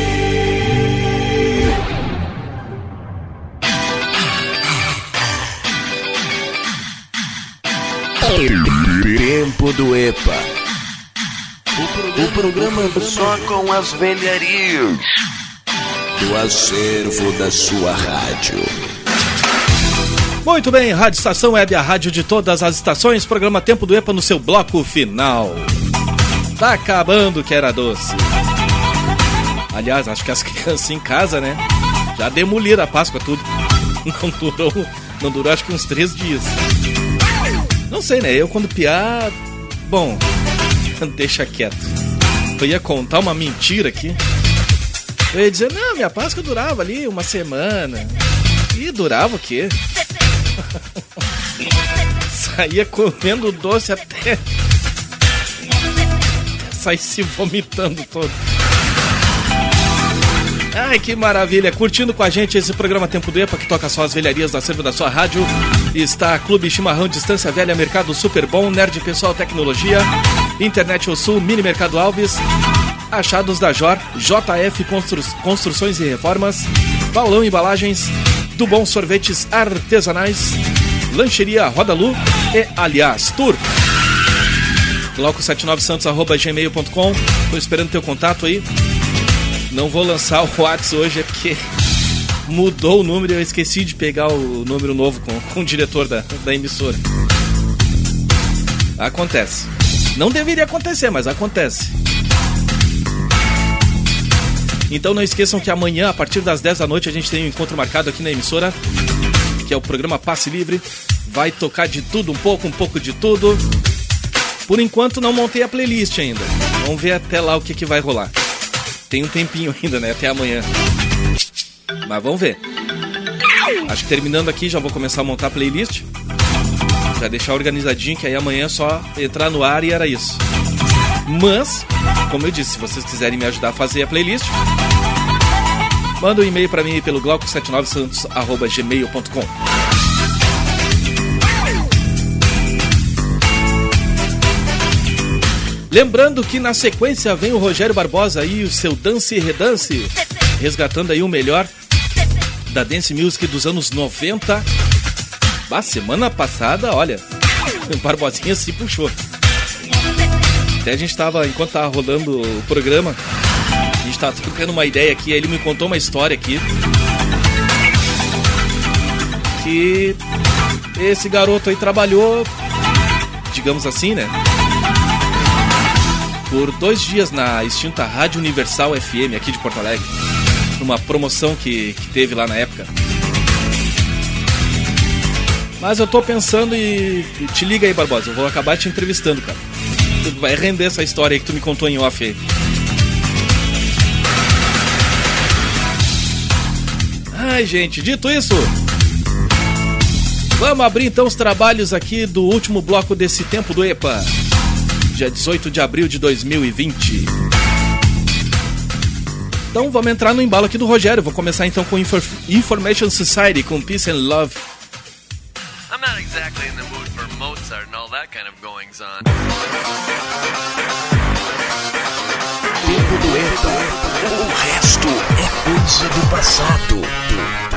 [SPEAKER 1] Tempo do EPA. O programa só com as velharias do acervo da sua rádio.
[SPEAKER 2] Muito bem, Rádio Estação Web, a rádio de todas as estações, programa Tempo do EPA no seu bloco final. Tá acabando que era doce. Aliás, acho que as crianças em casa, né? Já demoliram a Páscoa tudo. Não durou, não durou acho que uns três dias. Não sei, né? Eu quando piar. Bom, deixa quieto. Eu ia contar uma mentira aqui. Eu ia dizer, não, minha Páscoa durava ali uma semana. E durava o quê? Saía comendo doce até. Sair se vomitando todo. Ai, que maravilha! Curtindo com a gente esse programa Tempo do EPA que toca só as velharias da serva da sua rádio. Está Clube Chimarrão Distância Velha, Mercado Super Bom, Nerd Pessoal Tecnologia, Internet O Sul, Mini Mercado Alves, Achados da Jor, JF Constru Construções e Reformas, Paulão Embalagens, do Bom Sorvetes Artesanais, Lancheria Roda Lu e Aliás Tour. Glauco79santos.gmail.com Tô esperando teu contato aí. Não vou lançar o WhatsApp hoje, é porque mudou o número e eu esqueci de pegar o número novo com, com o diretor da, da emissora. Acontece. Não deveria acontecer, mas acontece. Então não esqueçam que amanhã, a partir das 10 da noite, a gente tem um encontro marcado aqui na emissora, que é o programa Passe Livre. Vai tocar de tudo, um pouco, um pouco de tudo. Por enquanto não montei a playlist ainda. Vamos ver até lá o que, que vai rolar. Tem um tempinho ainda, né? Até amanhã. Mas vamos ver. Acho que terminando aqui já vou começar a montar a playlist. Já deixar organizadinho, que aí amanhã é só entrar no ar e era isso. Mas, como eu disse, se vocês quiserem me ajudar a fazer a playlist, manda um e-mail para mim pelo glauco79santos.gmail.com. Lembrando que na sequência vem o Rogério Barbosa e o seu Dance e Redance, resgatando aí o melhor da Dance Music dos anos 90. A semana passada, olha, o Barbosinha se puxou. Até a gente tava, enquanto tava rolando o programa, a gente tava trocando uma ideia aqui, aí ele me contou uma história aqui. Que esse garoto aí trabalhou, digamos assim, né? Por dois dias na extinta Rádio Universal FM aqui de Porto Alegre. Numa promoção que, que teve lá na época. Mas eu tô pensando e. Te liga aí, Barbosa. Eu vou acabar te entrevistando, cara. Vai render essa história aí que tu me contou em off aí. Ai, gente, dito isso, vamos abrir então os trabalhos aqui do último bloco desse tempo do EPA, dia 18 de abril de 2020. Então vamos entrar no embalo aqui do Rogério. Vou começar então com Infor Information Society, com Peace and Love.
[SPEAKER 16] I'm not exactly in the mood for Mozart and all that kind of goings on.
[SPEAKER 1] Tempo do EPA. O resto é coisa do passado.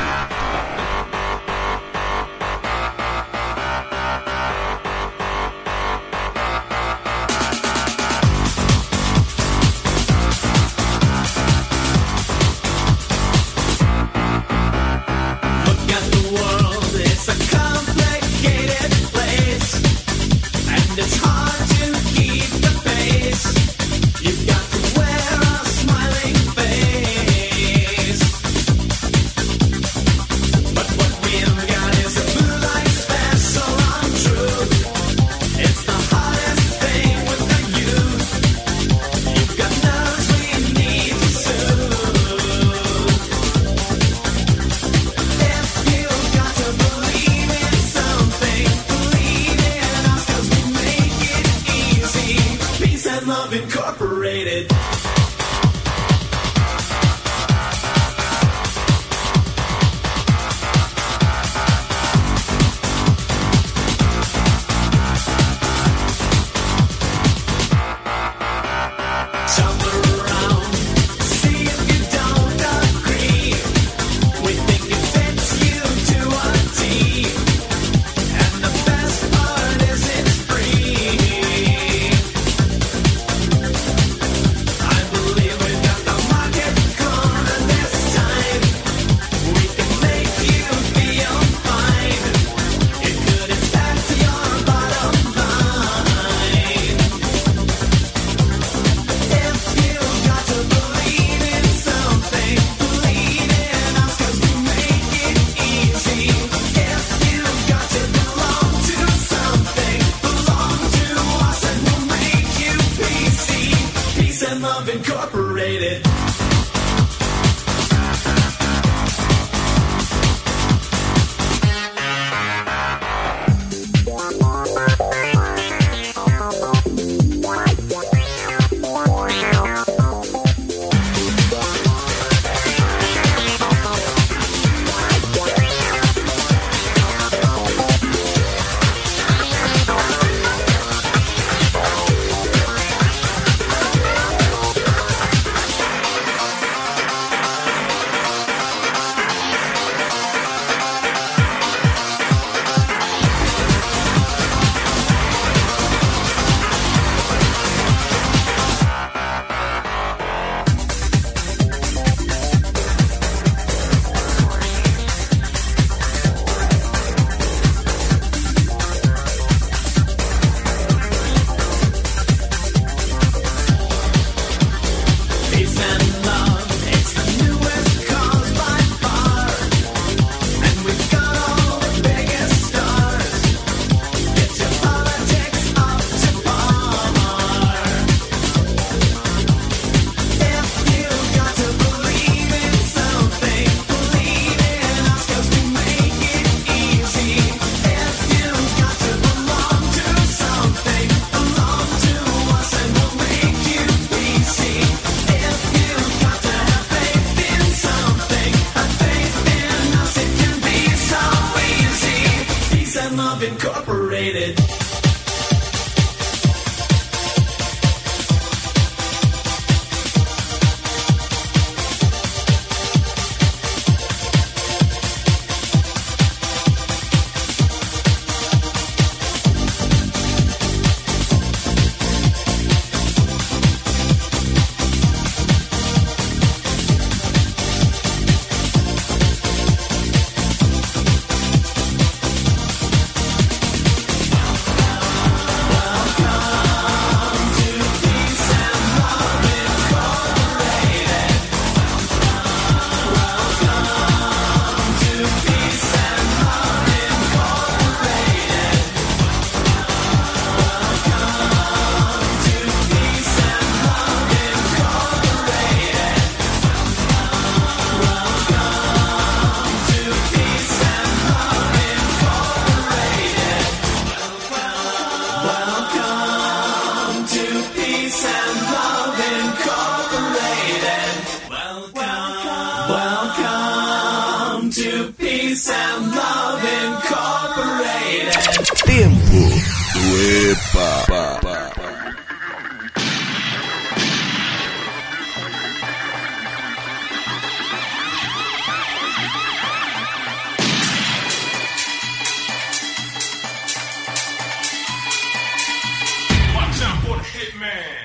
[SPEAKER 17] Hitman.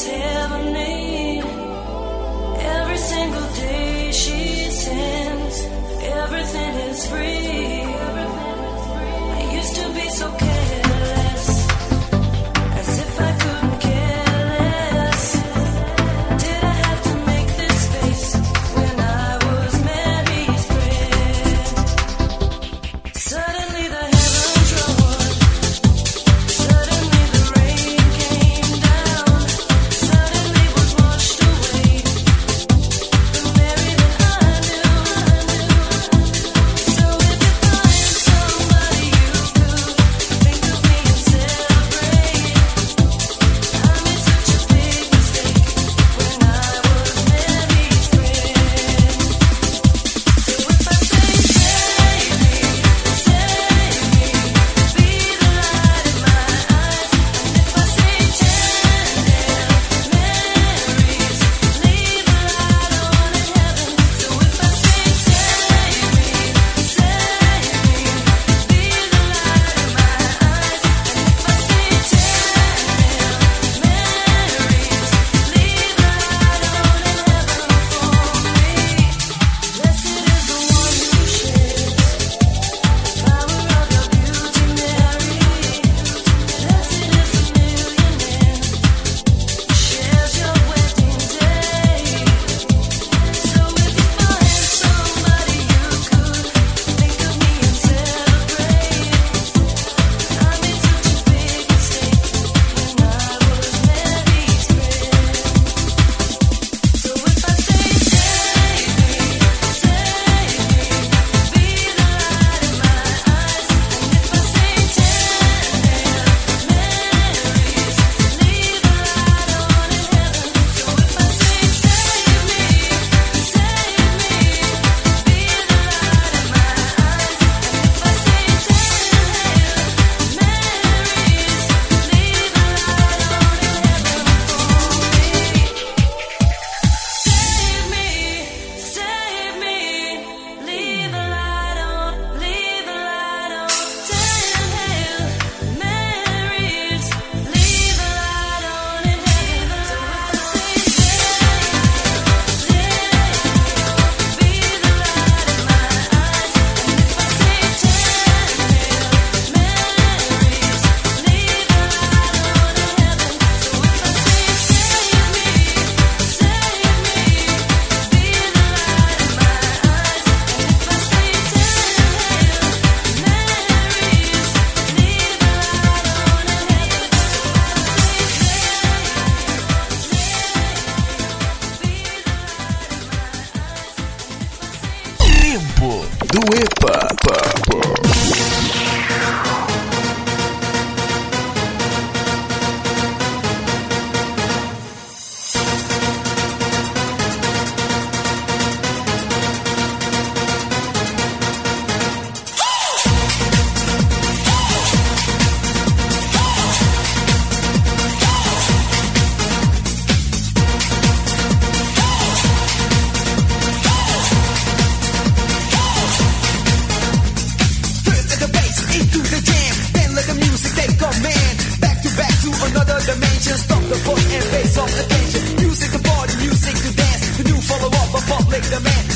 [SPEAKER 5] heavenly. Every single day she sends, everything is free. take command. Back to back to another dimension. Stop the foot and
[SPEAKER 11] face off attention. Music to party, music to dance. The new follow up of public
[SPEAKER 2] demand.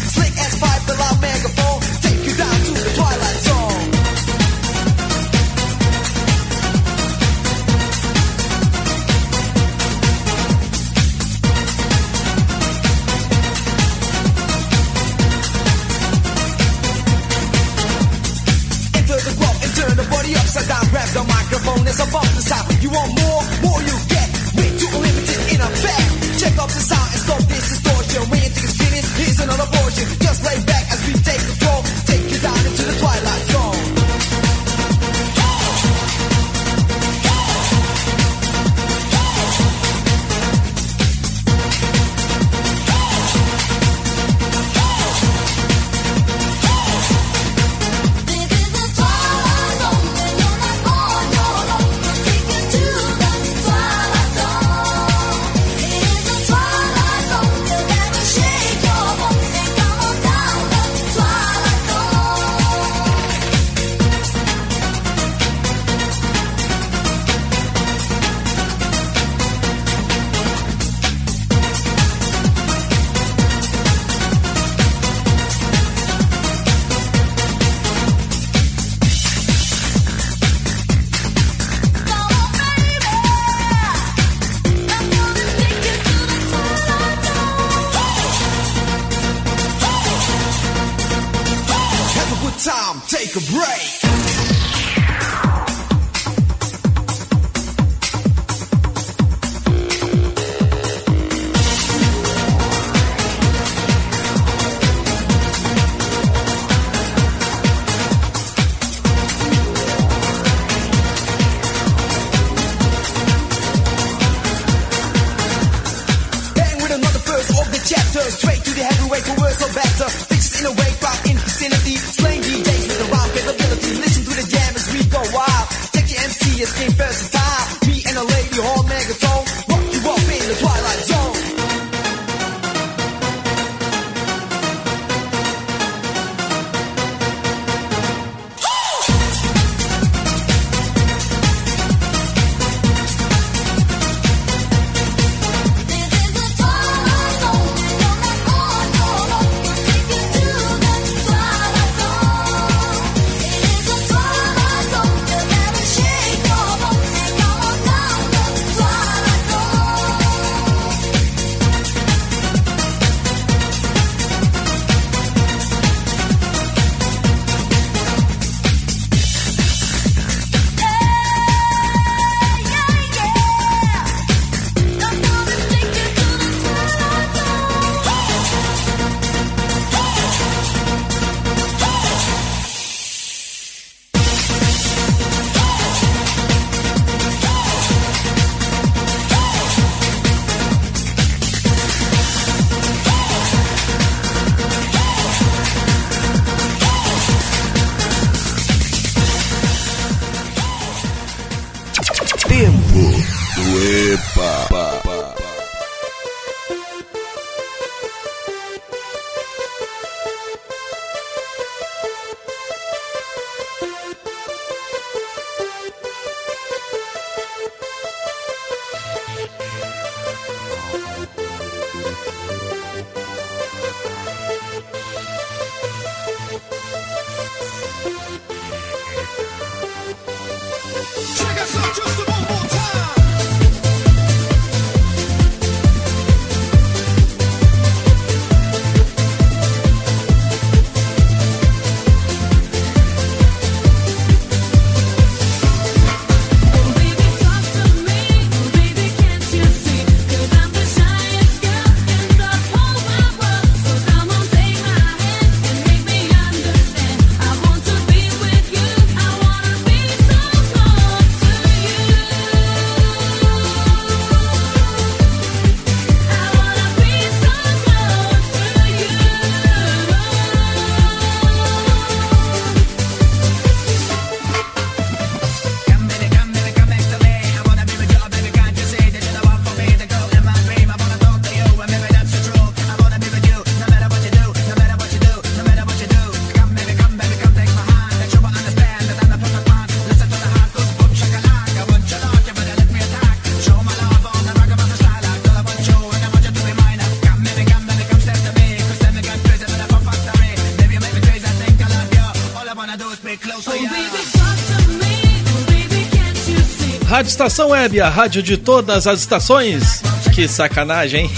[SPEAKER 2] Estação Web, a rádio de todas as estações. Que sacanagem, hein?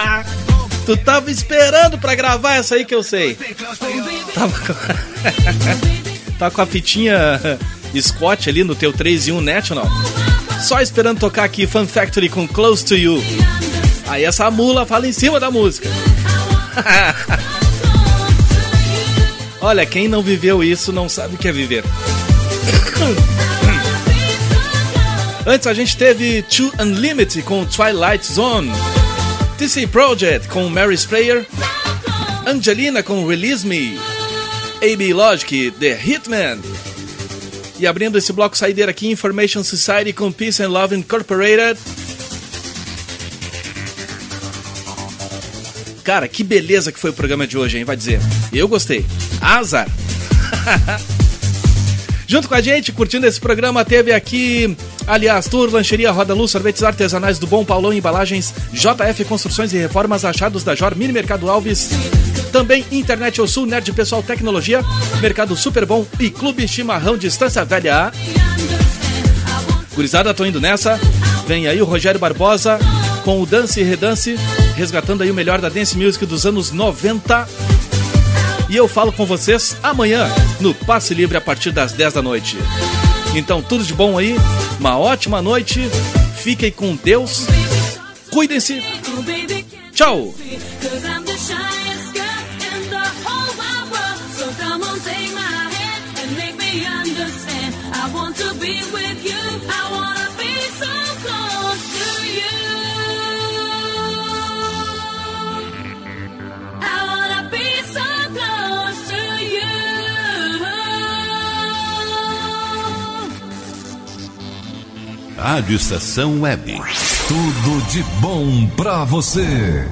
[SPEAKER 2] tu tava esperando pra gravar essa aí que eu sei. Tava com, tava com a fitinha Scott ali no teu 3 e 1 National. Só esperando tocar aqui Fun Factory com Close to You. Aí essa mula fala em cima da música. Olha, quem não viveu isso não sabe o que é viver. Antes a gente teve Two Unlimited com Twilight Zone, TC Project com Mary Sprayer, Angelina com Release Me, AB Logic, The Hitman. E abrindo esse bloco saideira aqui, Information Society com Peace and Love Incorporated. Cara, que beleza que foi o programa de hoje, hein? Vai dizer. Eu gostei. Azar. Junto com a gente, curtindo esse programa, teve aqui Aliás, Tour, Lancheria, Roda Luz, Sorvetes Artesanais do Bom Paulão, Embalagens, JF Construções e Reformas, Achados da Jor, Mini Mercado Alves. Também Internet ao Sul, Nerd Pessoal Tecnologia, Mercado Super Bom e Clube Chimarrão Distância Velha. Gurizada, tô indo nessa. Vem aí o Rogério Barbosa com o Dance e Redance, resgatando aí o melhor da Dance Music dos anos 90.
[SPEAKER 18] E eu falo com vocês amanhã no Passe Livre a partir das 10 da noite. Então, tudo de bom aí, uma ótima noite, fiquem com Deus, cuidem-se, tchau!
[SPEAKER 1] Rádio Estação Web. Tudo de bom para você.